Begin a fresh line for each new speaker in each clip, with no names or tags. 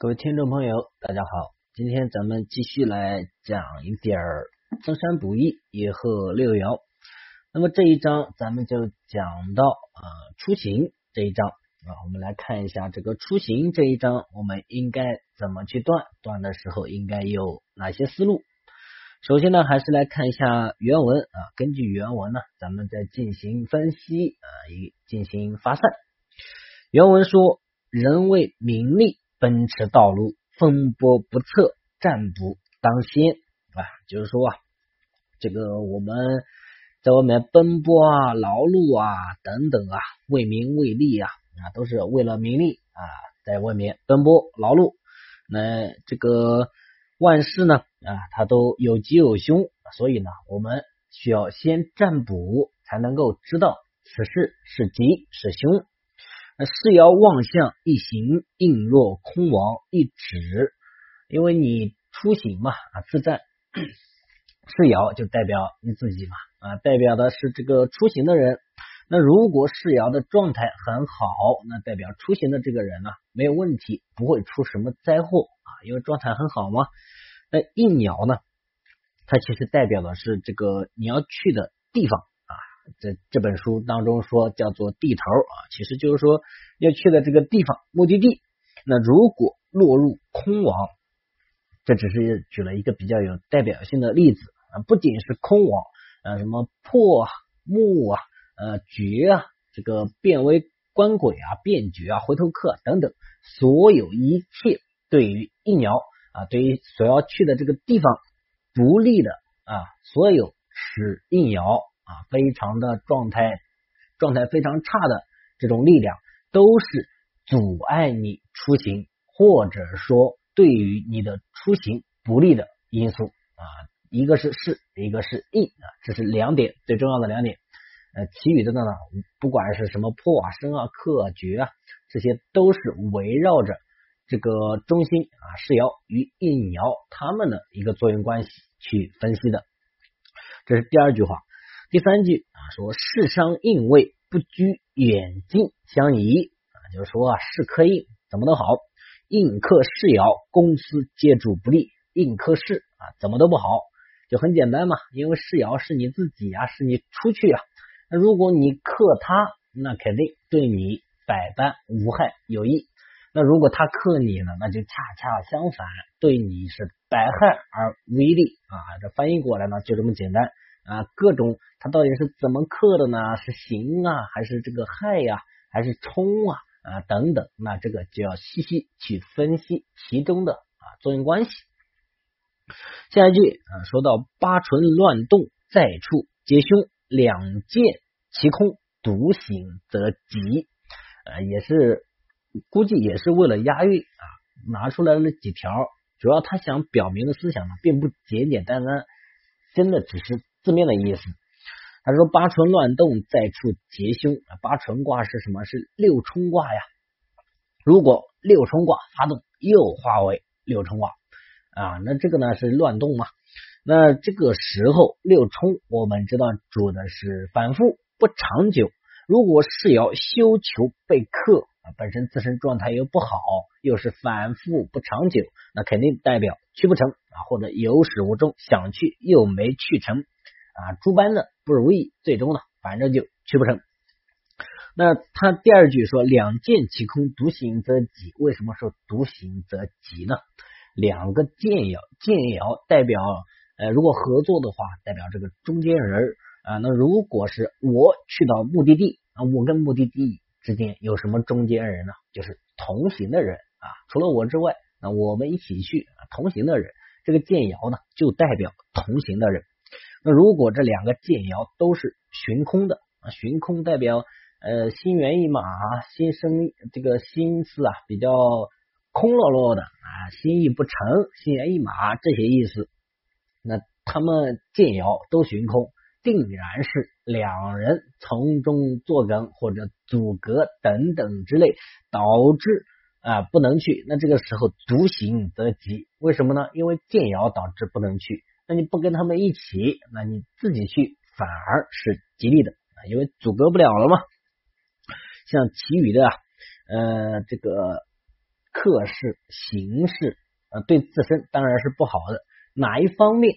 各位听众朋友，大家好，今天咱们继续来讲一点儿增山补益，野鹤六爻。那么这一章咱们就讲到啊出行这一章啊，我们来看一下这个出行这一章，我们应该怎么去断？断的时候应该有哪些思路？首先呢，还是来看一下原文啊，根据原文呢，咱们再进行分析啊，以进行发散。原文说：人为名利。奔驰道路，风波不测，占卜当先啊！就是说啊，这个我们在外面奔波啊、劳碌啊等等啊，为名为利啊啊，都是为了名利啊，在外面奔波劳碌。那这个万事呢啊，它都有吉有凶，所以呢，我们需要先占卜，才能够知道此事是吉是凶。那世爻望向一行，应若空亡一指，因为你出行嘛啊，自在世爻就代表你自己嘛啊，代表的是这个出行的人。那如果世爻的状态很好，那代表出行的这个人呢没有问题，不会出什么灾祸啊，因为状态很好嘛。那应爻呢，它其实代表的是这个你要去的地方。这这本书当中说叫做地头啊，其实就是说要去的这个地方目的地。那如果落入空亡，这只是举了一个比较有代表性的例子啊，不仅是空亡啊，什么破、木啊、呃绝啊，这个变为官鬼啊、变绝啊、回头客等等，所有一切对于一爻啊，对于所要去的这个地方不利的啊，所有使应爻。啊，非常的状态，状态非常差的这种力量，都是阻碍你出行，或者说对于你的出行不利的因素啊。一个是势，一个是应啊，这是两点最重要的两点。呃，其余的呢，不管是什么破啊、生啊、克啊、绝啊，这些都是围绕着这个中心啊，势爻与应爻它们的一个作用关系去分析的。这是第二句话。第三句啊，说世商应位不拘远近相宜啊，就是说啊，世克应怎么都好，应克世爻公司借助不利，应克世啊怎么都不好，就很简单嘛，因为世爻是你自己啊，是你出去啊，那如果你克他，那肯定对你百般无害有益，那如果他克你呢，那就恰恰相反，对你是百害而无一利啊，这翻译过来呢就这么简单。啊，各种它到底是怎么克的呢？是刑啊，还是这个害呀，还是冲啊啊等等？那这个就要细细去分析其中的啊作用关系。下一句啊，说到八唇乱动，在处皆凶，两见其空，独行则吉。呃，也是估计也是为了押韵啊，拿出来了几条。主要他想表明的思想呢，并不简简单单，真的只是。字面的意思，他说八唇乱动，再出劫凶。八唇卦是什么？是六冲卦呀。如果六冲卦发动，又化为六冲卦啊，那这个呢是乱动嘛？那这个时候六冲，我们知道主的是反复不长久。如果是要修求被克，本身自身状态又不好，又是反复不长久，那肯定代表去不成啊，或者有始无终，想去又没去成。啊，诸般的不如意，最终呢，反正就去不成。那他第二句说“两剑其空，独行则己”，为什么说独行则己呢？两个剑爻，剑爻代表呃，如果合作的话，代表这个中间人啊。那如果是我去到目的地啊，我跟目的地之间有什么中间人呢？就是同行的人啊，除了我之外，那我们一起去同行的人，这个剑爻呢，就代表同行的人。那如果这两个剑爻都是寻空的啊，寻空代表呃心猿意马，心生这个心思啊比较空落落的啊，心意不成，心猿意马这些意思。那他们剑爻都寻空，定然是两人从中作梗或者阻隔等等之类，导致啊不能去。那这个时候独行则吉，为什么呢？因为剑爻导致不能去。那你不跟他们一起，那你自己去反而是吉利的，因为阻隔不了了嘛。像其余的呃这个克事行事，呃，对自身当然是不好的。哪一方面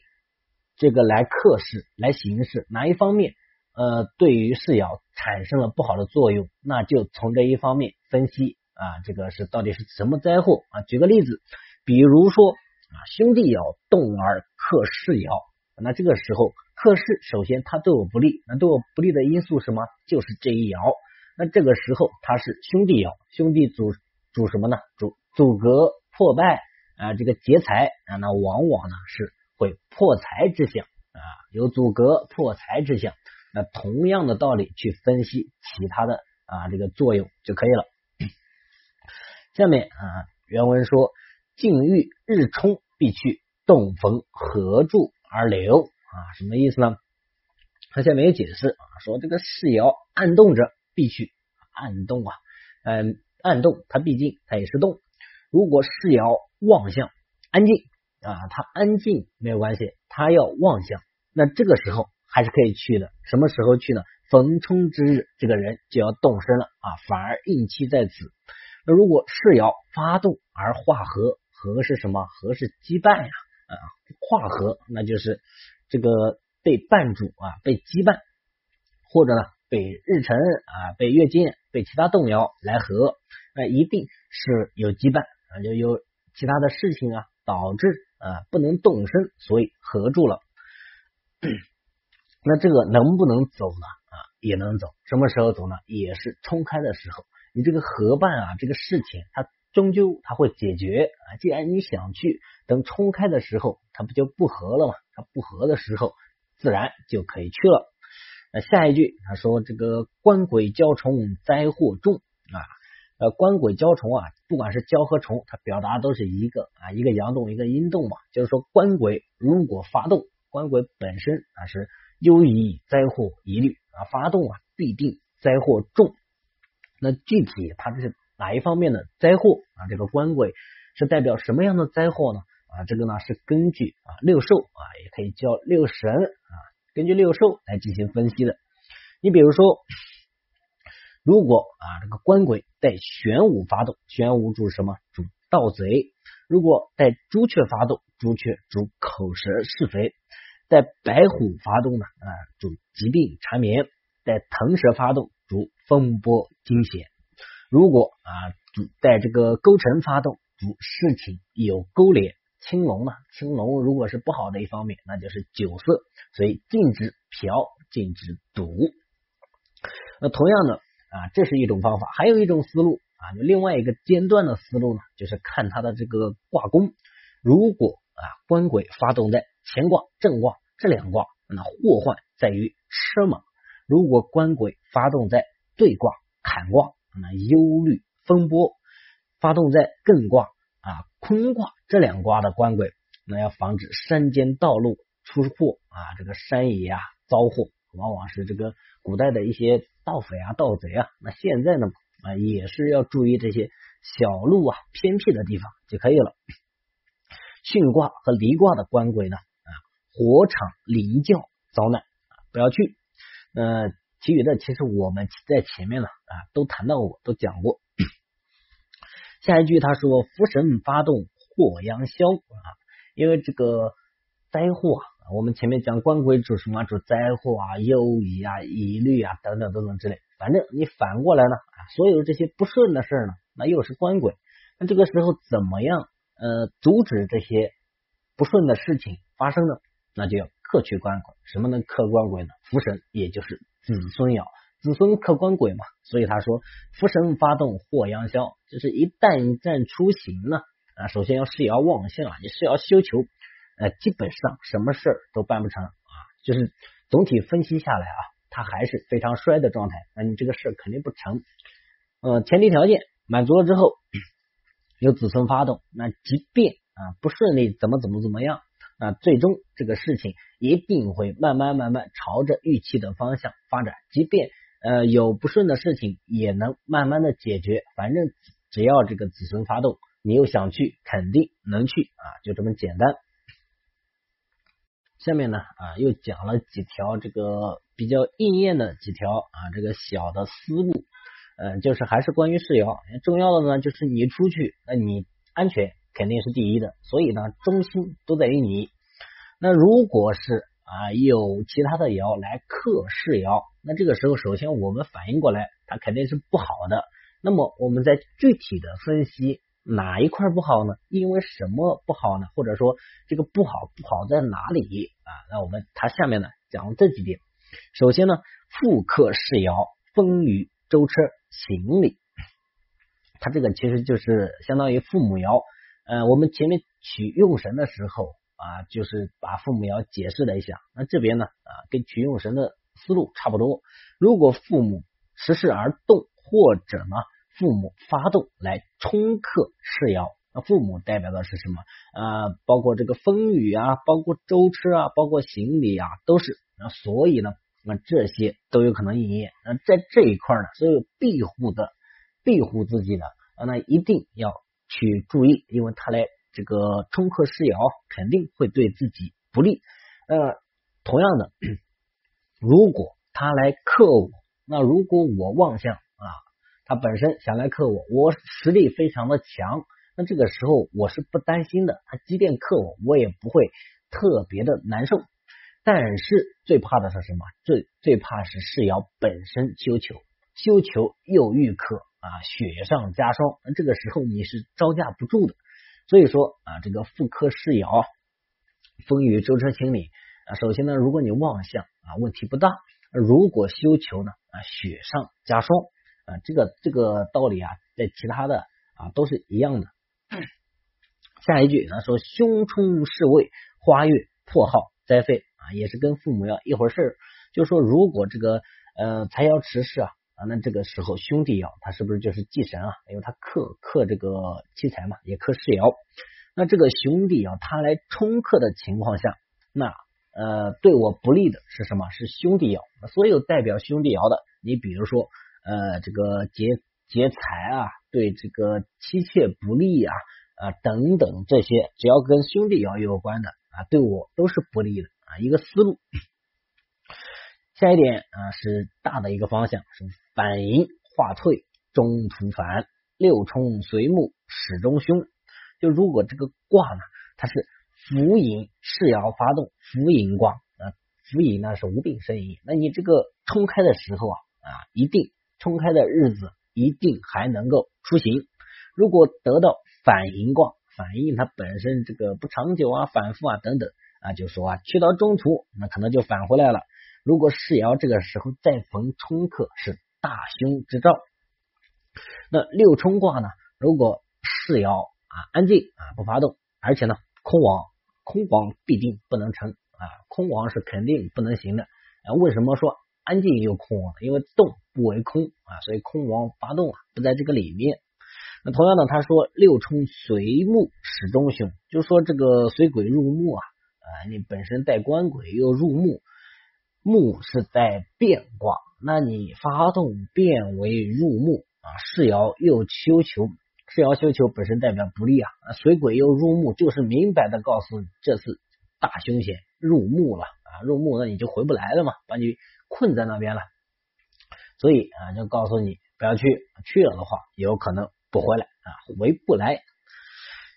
这个来克事来行事，哪一方面呃对于事爻产生了不好的作用，那就从这一方面分析啊，这个是到底是什么灾祸啊？举个例子，比如说啊，兄弟爻动而克事爻，那这个时候克事首先它对我不利，那对我不利的因素什么？就是这一爻。那这个时候它是兄弟爻，兄弟主主什么呢？主阻隔破败啊，这个劫财啊，那往往呢是会破财之象啊，有阻隔破财之象。那同样的道理去分析其他的啊这个作用就可以了。下面啊原文说：境遇日冲必去，动逢合柱而流啊，什么意思呢？他下面有解释啊，说这个世爻暗动者。必去暗动啊，嗯，暗动它毕竟它也是动。如果世爻望向安静啊，它安静没有关系，它要望向，那这个时候还是可以去的。什么时候去呢？逢冲之日，这个人就要动身了啊，反而应期在此。那如果世爻发动而化合，合是什么？合是羁绊呀啊，跨合那就是这个被绊住啊，被羁绊，或者呢？被日辰啊，被月见，被其他动摇来合，那一定是有羁绊啊，就有其他的事情啊导致啊不能动身，所以合住了。那这个能不能走呢？啊，也能走。什么时候走呢？也是冲开的时候。你这个合办啊，这个事情它终究它会解决啊。既然你想去，等冲开的时候，它不就不合了吗？它不合的时候，自然就可以去了。那下一句他说这个官鬼交虫灾祸重啊，呃官鬼交虫啊，不管是交和虫，它表达都是一个啊，一个阳动一个阴动嘛，就是说官鬼如果发动，官鬼本身啊是忧疑灾祸疑虑啊，发动啊必定灾祸重。那具体它这是哪一方面的灾祸啊？这个官鬼是代表什么样的灾祸呢？啊，这个呢是根据啊六兽啊，也可以叫六神啊。根据六兽来进行分析的，你比如说，如果啊这个官鬼带玄武发动，玄武主什么？主盗贼。如果带朱雀发动，朱雀主口舌是非。带白虎发动呢啊主疾病缠绵。带腾蛇发动主风波惊险。如果啊主带这个勾陈发动，主事情有勾连。青龙呢？青龙如果是不好的一方面，那就是酒色，所以禁止嫖，禁止赌。那同样的啊，这是一种方法，还有一种思路啊，另外一个间断的思路呢，就是看它的这个卦宫。如果啊，官鬼发动在乾卦、正卦这两卦，那祸患在于吃马；如果官鬼发动在兑卦、坎卦，那忧虑风波；发动在艮卦啊、坤卦。这两卦的官鬼，那要防止山间道路出祸啊，这个山野啊遭祸，往往是这个古代的一些盗匪啊、盗贼啊。那现在呢啊，也是要注意这些小路啊、偏僻的地方就可以了。巽卦和离卦的官鬼呢啊，火场离教遭难啊，不要去。呃，其余的其实我们在前面呢啊都谈到过，都讲过。下一句他说：“福神发动。”祸殃消啊，因为这个灾祸啊，我们前面讲官鬼主什么主灾祸啊、忧疑啊、疑虑啊等等等等之类。反正你反过来呢啊，所有这些不顺的事呢，那又是官鬼。那这个时候怎么样呃阻止这些不顺的事情发生呢？那就要克去官鬼。什么能克官鬼呢？福神，也就是子孙爻，子孙克官鬼嘛。所以他说福神发动祸殃消，就是一旦一旦出行呢。啊，首先要是要旺相啊，你是要修求，呃，基本上什么事儿都办不成啊。就是总体分析下来啊，他还是非常衰的状态，那你这个事儿肯定不成。呃，前提条件满足了之后，有子孙发动，那即便啊不顺利，怎么怎么怎么样，那最终这个事情一定会慢慢慢慢朝着预期的方向发展。即便呃有不顺的事情，也能慢慢的解决。反正只要这个子孙发动。你又想去，肯定能去啊，就这么简单。下面呢啊，又讲了几条这个比较应验的几条啊，这个小的思路。嗯，就是还是关于事爻，重要的呢就是你出去，那你安全肯定是第一的，所以呢，中心都在于你。那如果是啊有其他的爻来克世爻，那这个时候首先我们反应过来，它肯定是不好的。那么我们再具体的分析哪一块不好呢？因为什么不好呢？或者说这个不好不好在哪里啊？那我们它下面呢讲这几点。首先呢，复克世爻，风雨舟车行礼，它这个其实就是相当于父母爻。呃，我们前面取用神的时候啊，就是把父母爻解释了一下。那这边呢啊，跟取用神的思路差不多。如果父母时势而动，或者呢，父母发动来冲克世爻，那父母代表的是什么？呃，包括这个风雨啊，包括舟车啊，包括行李啊，都是。那所以呢，那这些都有可能应验。那在这一块呢，所有庇护的、庇护自己的，那一定要去注意，因为他来这个冲克世爻，肯定会对自己不利。呃，同样的，如果他来克我，那如果我望向。啊，他本身想来克我，我实力非常的强，那这个时候我是不担心的。他即便克我，我也不会特别的难受。但是最怕的是什么？最最怕是世爻本身修求，修求又遇克啊，雪上加霜。这个时候你是招架不住的。所以说啊，这个复克世爻，风雨舟车清理啊。首先呢，如果你妄想啊，问题不大；如果修求呢啊，雪上加霜。啊，这个这个道理啊，在其他的啊都是一样的。下一句呢说：“凶冲侍位，花月破耗灾废啊，也是跟父母要一回事儿。就说如果这个呃财爻持世啊那这个时候兄弟爻他是不是就是忌神啊？因为他克克这个七财嘛，也克世爻。那这个兄弟爻他来冲克的情况下，那呃对我不利的是什么？是兄弟爻。所有代表兄弟爻的，你比如说。呃，这个劫劫财啊，对这个妻妾不利啊啊等等这些，只要跟兄弟爻有关的啊，对我都是不利的啊。一个思路。下一点啊，是大的一个方向，是反迎化退，中途反，六冲随木，始终凶。就如果这个卦呢，它是辅引世爻发动，辅引卦啊，辅引呢是无病呻吟，那你这个冲开的时候啊啊，一定。冲开的日子一定还能够出行。如果得到反应卦，反应它本身这个不长久啊、反复啊等等啊，就说啊，去到中途那可能就返回来了。如果世爻这个时候再逢冲克，是大凶之兆。那六冲卦呢？如果世爻啊安静啊不发动，而且呢空亡，空亡必定不能成啊，空亡是肯定不能行的。为什么说？安静又空亡，因为动不为空啊，所以空亡发动啊，不在这个里面。那同样的，他说六冲随木始终凶，就说这个随鬼入木啊，啊，你本身带官鬼又入木，木是在变卦，那你发动变为入木啊，世爻又修求，世爻修求本身代表不利啊，水鬼又入木，就是明白的告诉你这次大凶险，入木了啊，入木那你就回不来了嘛，把你。困在那边了，所以啊，就告诉你不要去，去了的话有可能不回来啊，回不来。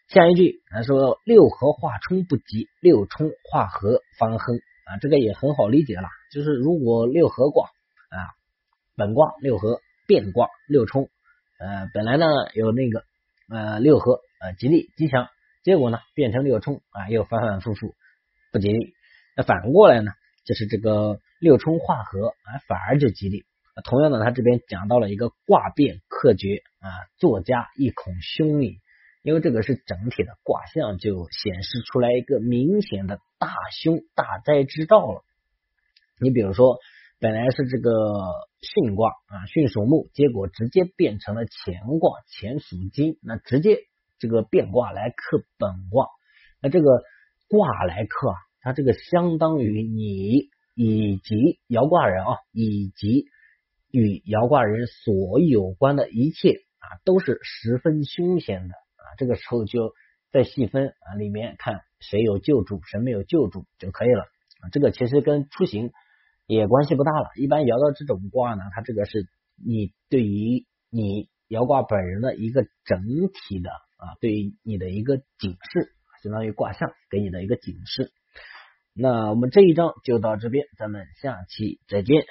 下一句他说六合化冲不及，六冲化合方亨啊，这个也很好理解了，就是如果六合卦啊，本卦六合变卦六冲，呃，本来呢有那个呃六合呃吉利吉祥，结果呢变成六冲啊，又反反复复不吉利。那反过来呢，就是这个。六冲化合啊，反而就吉利。同样的，他这边讲到了一个卦变克绝啊，作家亦恐凶矣。因为这个是整体的卦象，就显示出来一个明显的大凶大灾之兆了。你比如说，本来是这个巽卦啊，巽属木，结果直接变成了乾卦，乾属金，那直接这个变卦来克本卦。那这个卦来克啊，它这个相当于你。以及爻卦人啊，以及与爻卦人所有关的一切啊，都是十分凶险的。这个时候就再细分啊，里面看谁有救助，谁没有救助就可以了。这个其实跟出行也关系不大了。一般摇到这种卦呢，它这个是你对于你摇卦本人的一个整体的啊，对于你的一个警示，相当于卦象给你的一个警示。那我们这一章就到这边，咱们下期再见。